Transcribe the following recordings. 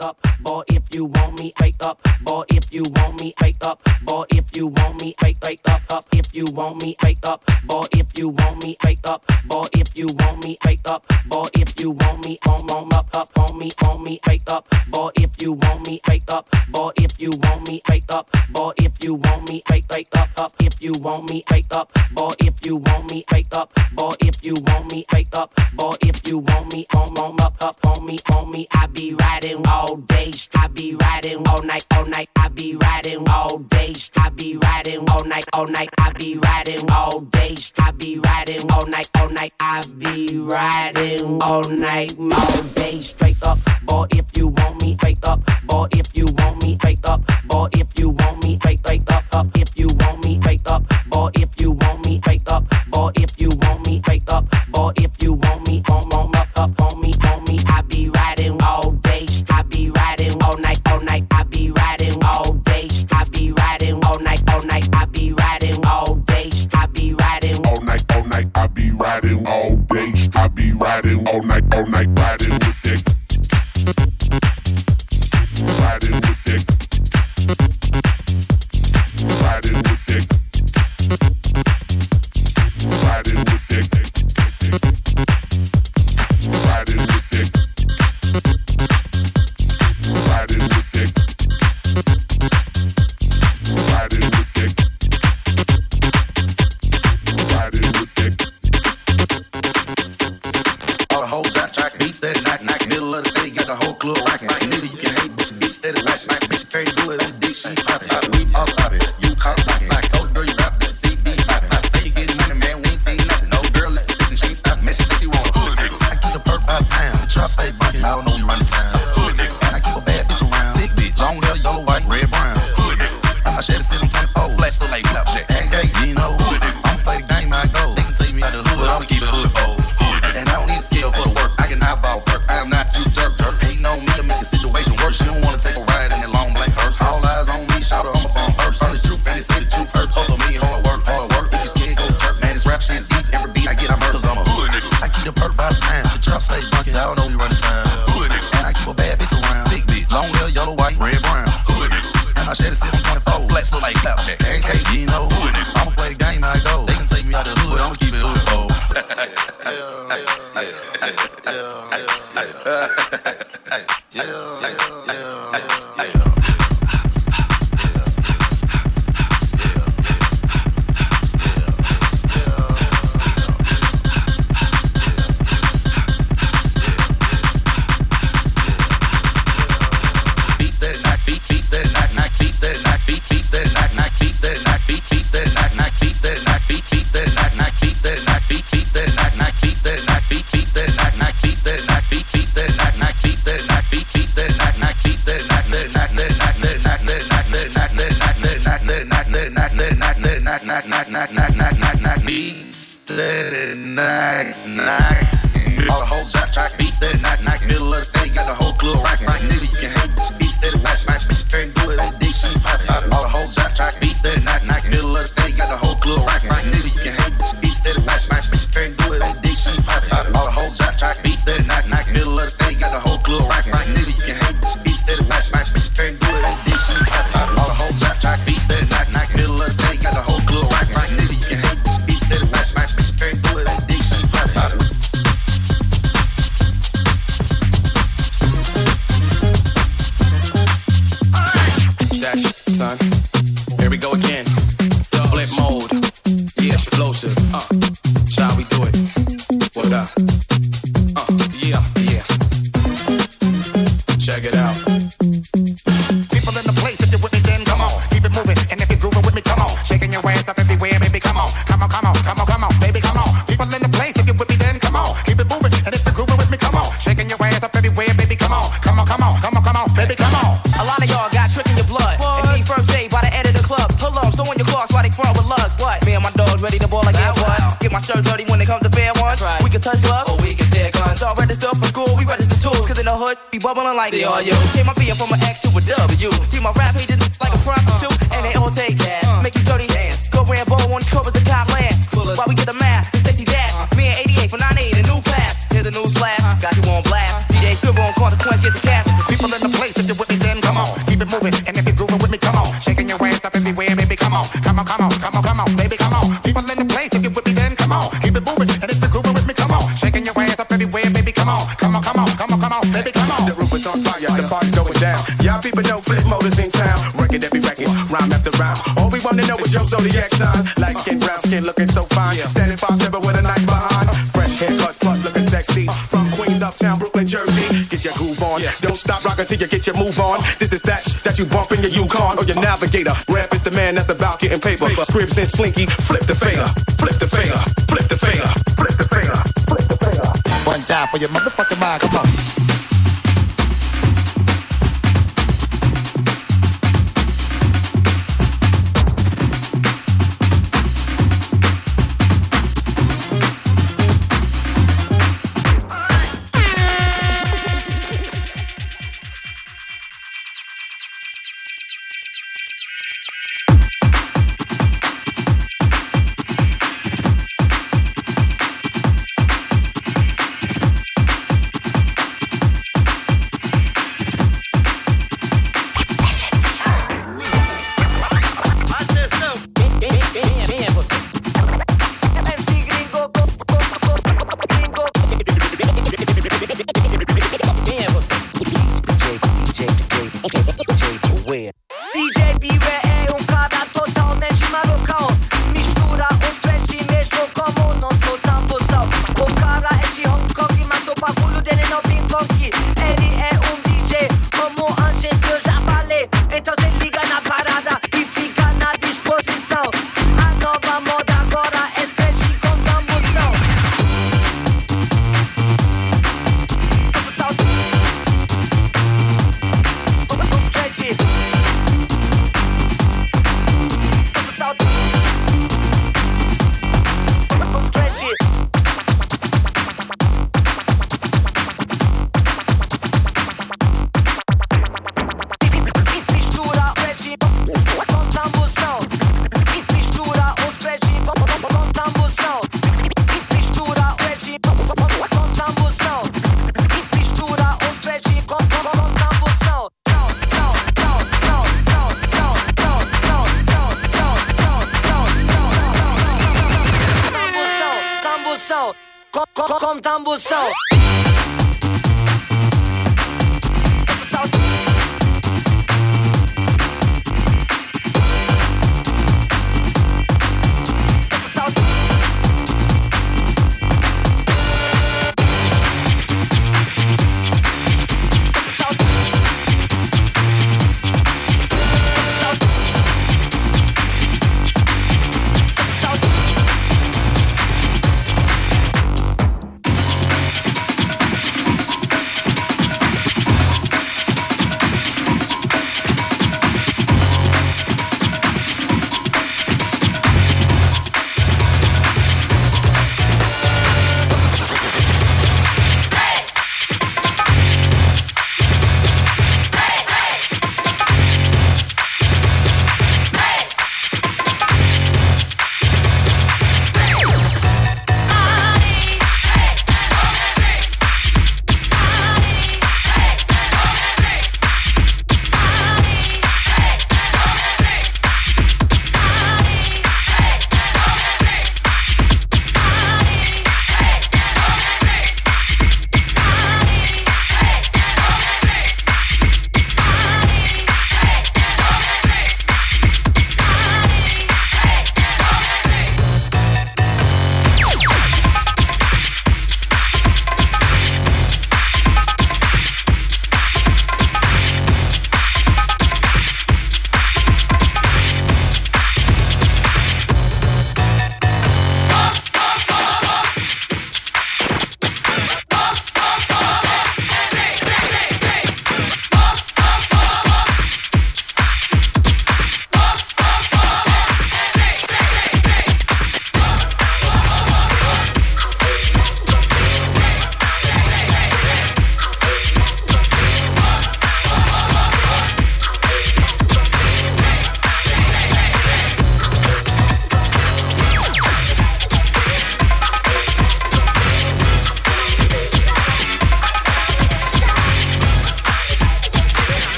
up, boy, if you want me, wake up, boy, if you want me, wake up, boy, if you want me, wake, wake up, up, if you want me, wake up, boy, if you want me, wake up, boy, if you want me, wake up, boy, if you want me, on, on, on up on me, on me, wake up. Boy, if you want me, wake up. Boy, if you want me, wake up. Boy, if you want me, wake, wake up, up. If you want me, wake up. Boy, if you want me, wake up. Boy, if you want me, wake up. Boy, if you want me, on, on, up, up, on me, on me. I be riding all day, I be riding all night, all night. I be riding all day, I riding all night, all night. I be riding all day. I be riding all night, all night. I be riding all night, all day. Straight up, boy, if you want me, straight up, boy, if you want me, straight up, boy, if you want me, straight, straight up, up. If you want me, straight up, boy, if you want me, straight up, boy, if you want I be riding all day, I be riding all night, all night, riding. beat steady knock knock. Middle of the city got the whole club rocking. Nigga, you can hate, but she beat steady watching. Bitch, can't do it that bitch. she poppin'. We all poppin', you caught rockin'. nice, nice. All the hoes out track beats that night, night. Middle of the state, got the whole club rockin'. Right, you bumping your Yukon or your navigator. Rap is the man that's about getting paper. Scribs and slinky, flip the finger. flip the finger. flip the finger. flip the finger. flip the finger. One time for your motherfucking mind, come on.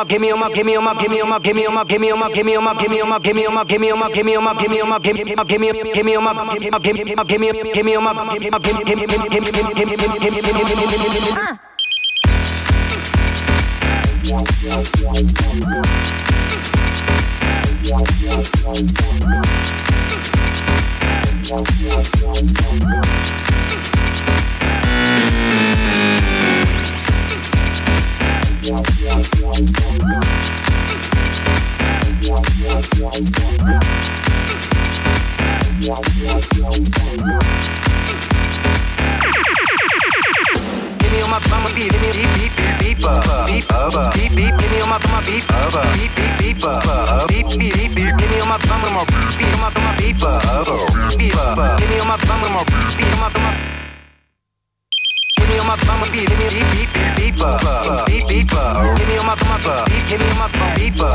My, give me on my, give me on my, give me on my, give me on my, give me on my, give me on my, give me on my, give me on my, give me on my, give me on my, give me on my, give me on my, give me on my, give me give me give me on my, give me give me give me give me give me on my, give me give me give me give Give me on my bum with more beat on my bum on my mama beat, hit me deep, deep, deep, deeper, deep, deeper. Hit me on my mama, beat, hit me on my phone, deeper,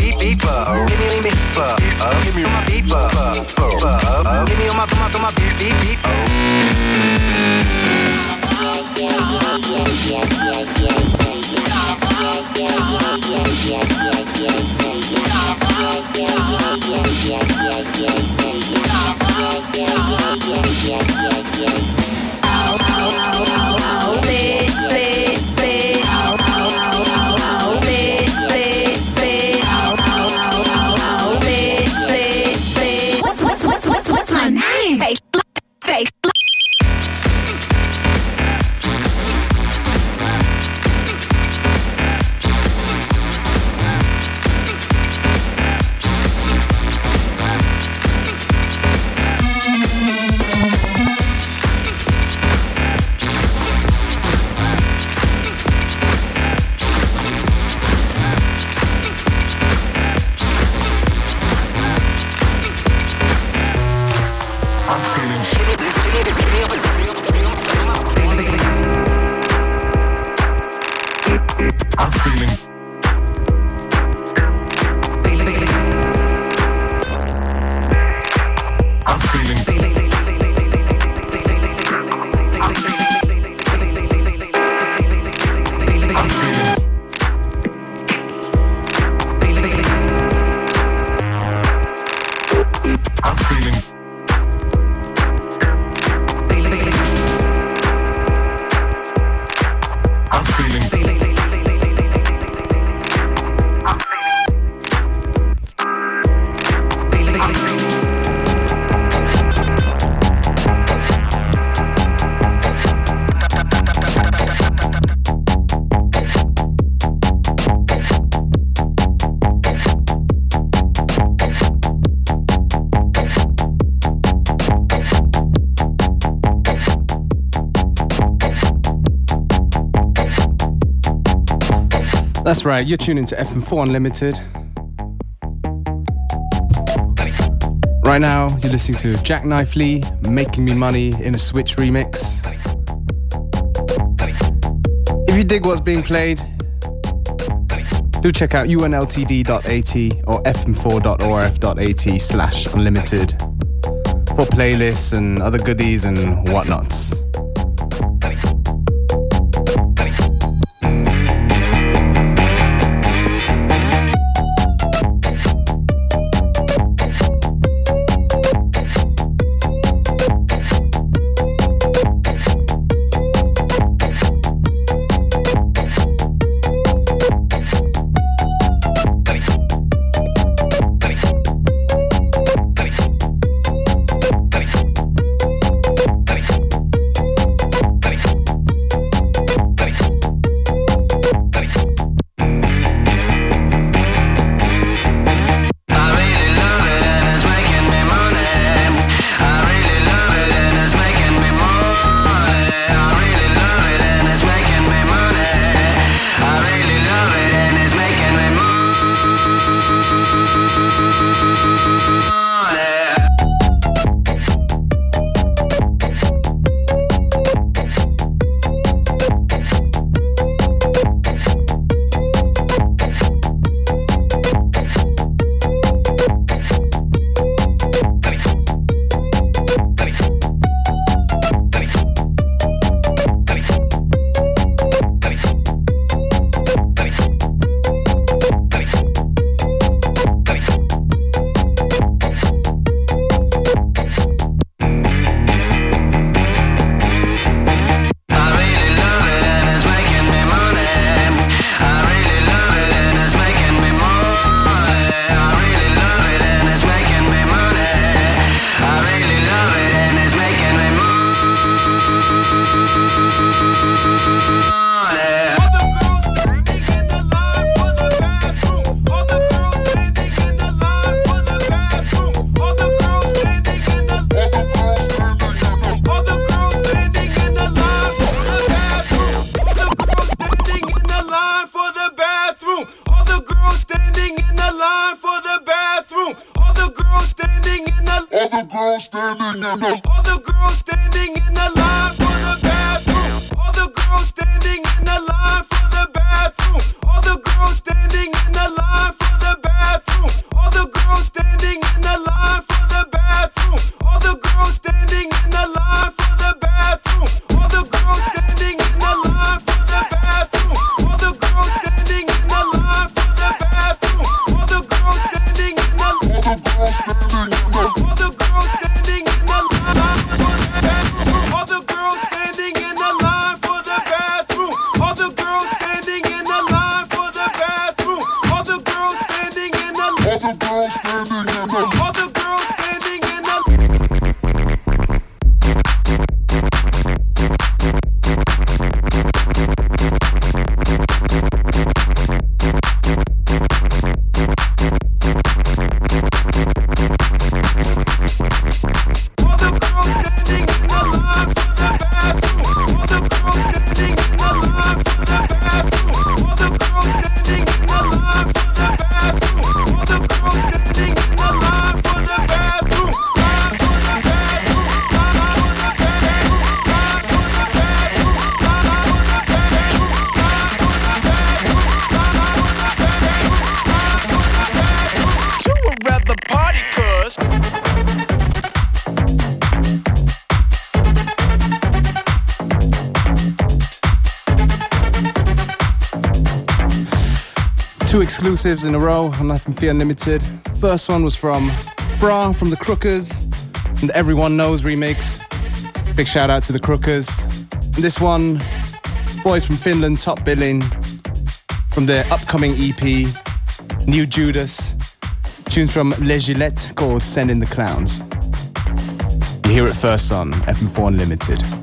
deep, deeper. Hit me, hit me, deeper, hit me on my deeper, hit me on my mama, my beat, deep, deep. Yeah, yeah, yeah, yeah. That's right, you're tuning to FM4 Unlimited. Right now, you're listening to Jacknife Lee, Making Me Money in a Switch remix. If you dig what's being played, do check out unltd.at or fm4.orf.at slash unlimited for playlists and other goodies and whatnots. exclusives in a row on Life and Fear Unlimited. First one was from Bra from the Crookers, and Everyone Knows remix. Big shout out to the Crookers. And this one, boys from Finland, top billing from their upcoming EP, New Judas. Tunes from Les Gillettes called Send in the Clowns. You hear it first on FM4 Unlimited.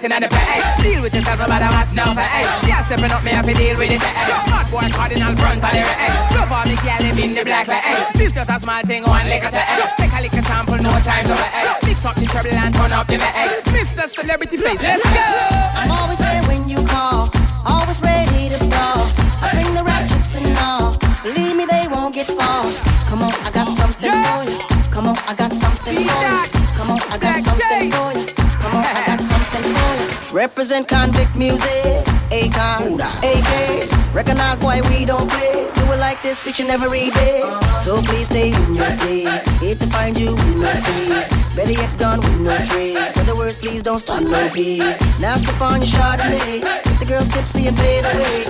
fighting on the face. Deal with yourself, nobody watch now for ace. Yeah, stepping up, me have to deal with it. Hot boy, cardinal, front for the ace. Love all the girl, live in the black for ace. This just a small thing, one liquor to ace. Take a liquor sample, no time to ace. Mix up the trouble and turn up the ace. Mr. Celebrity, please, let's go. I'm always there when you call, always ready to brawl. I bring the ratchets and all. Believe me, they won't get far. Come on, I got something for you. Come on, I got something for you. Come on, I got something for you. Represent Konvict Music. Akon, AK. Recognize why we don't play. Do it like this each and every day. So please stay in your place. Hate to find you with no face. Better yet gone with no trace. In the words, please don't start no beef. Now sip on your shot Chardonnay. Get the girls tipsy and fade away.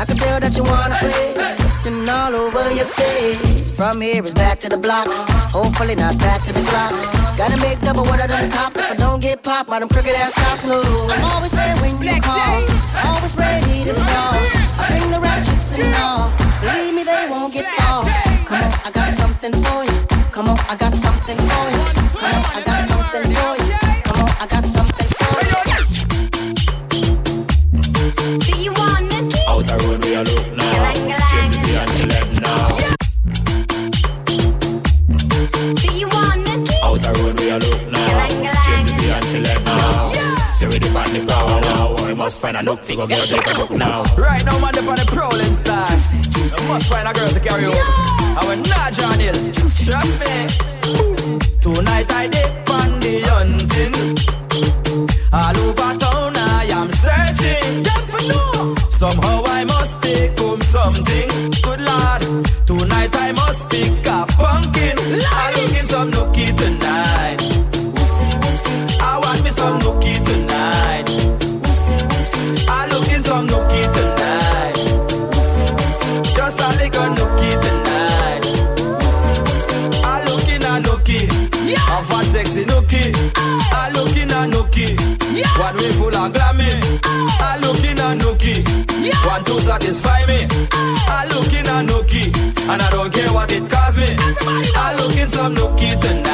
I can tell that you wanna play. Sweating all over your face. From here is back to the block. Hopefully not back to the clock. Gotta make double what I done top. If I don't get popped by them crooked ass cops, no. I'm always there when you call. Always ready to fall. I bring the ratchets and all. Believe me, they won't get far. Come on, I got something for you. Come on, I got something for you. Must find a look to go get a take a look now. Right now, man, they on the prowling style. You must find a girl to carry over. I went not John Hill. Trust me. Tonight I did on the hunting. All over town I am searching. Them for know. Somehow I must take home something. Good lord. Tonight I must pick a pumpkin. Looking a nookie. One way full of glammy. I ah. looking a nookie. One to satisfy me. Ah. I looking a nookie. And I don't care what it costs me. I looking some nookie tonight.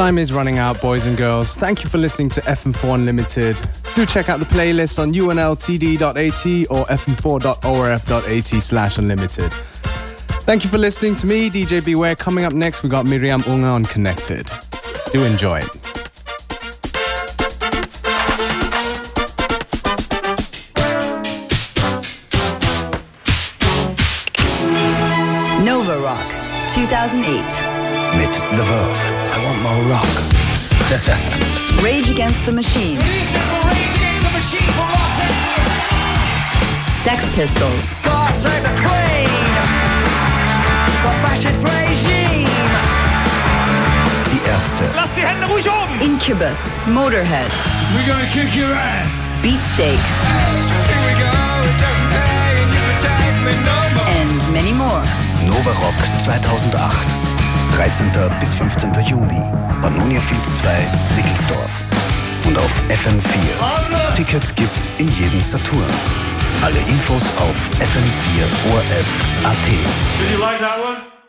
Time is running out, boys and girls. Thank you for listening to FM4 Unlimited. Do check out the playlist on unltd.at or fm4.orf.at slash unlimited. Thank you for listening to me, DJ Beware. Coming up next, we got Mirjam Unger on Connected. Do enjoy it. Nova Rock 2008. Mit The Verve. I want more rock. Rage Against the Machine. Sex Pistols. God save the Queen! The fascist regime! Die Ärzte. Lass die Hände ruhig oben! Incubus. Motorhead. We're gonna kick your ass. Beatsteaks. Here we go, it doesn't pay, and you protect me no more. And many more. Nova Rock 2008. 13. bis 15. Juni. Pannonia Fields 2, Wickelsdorf. Und auf FM4. Tickets gibt's in jedem Saturn. Alle Infos auf fm4orf.at. Did you like that one?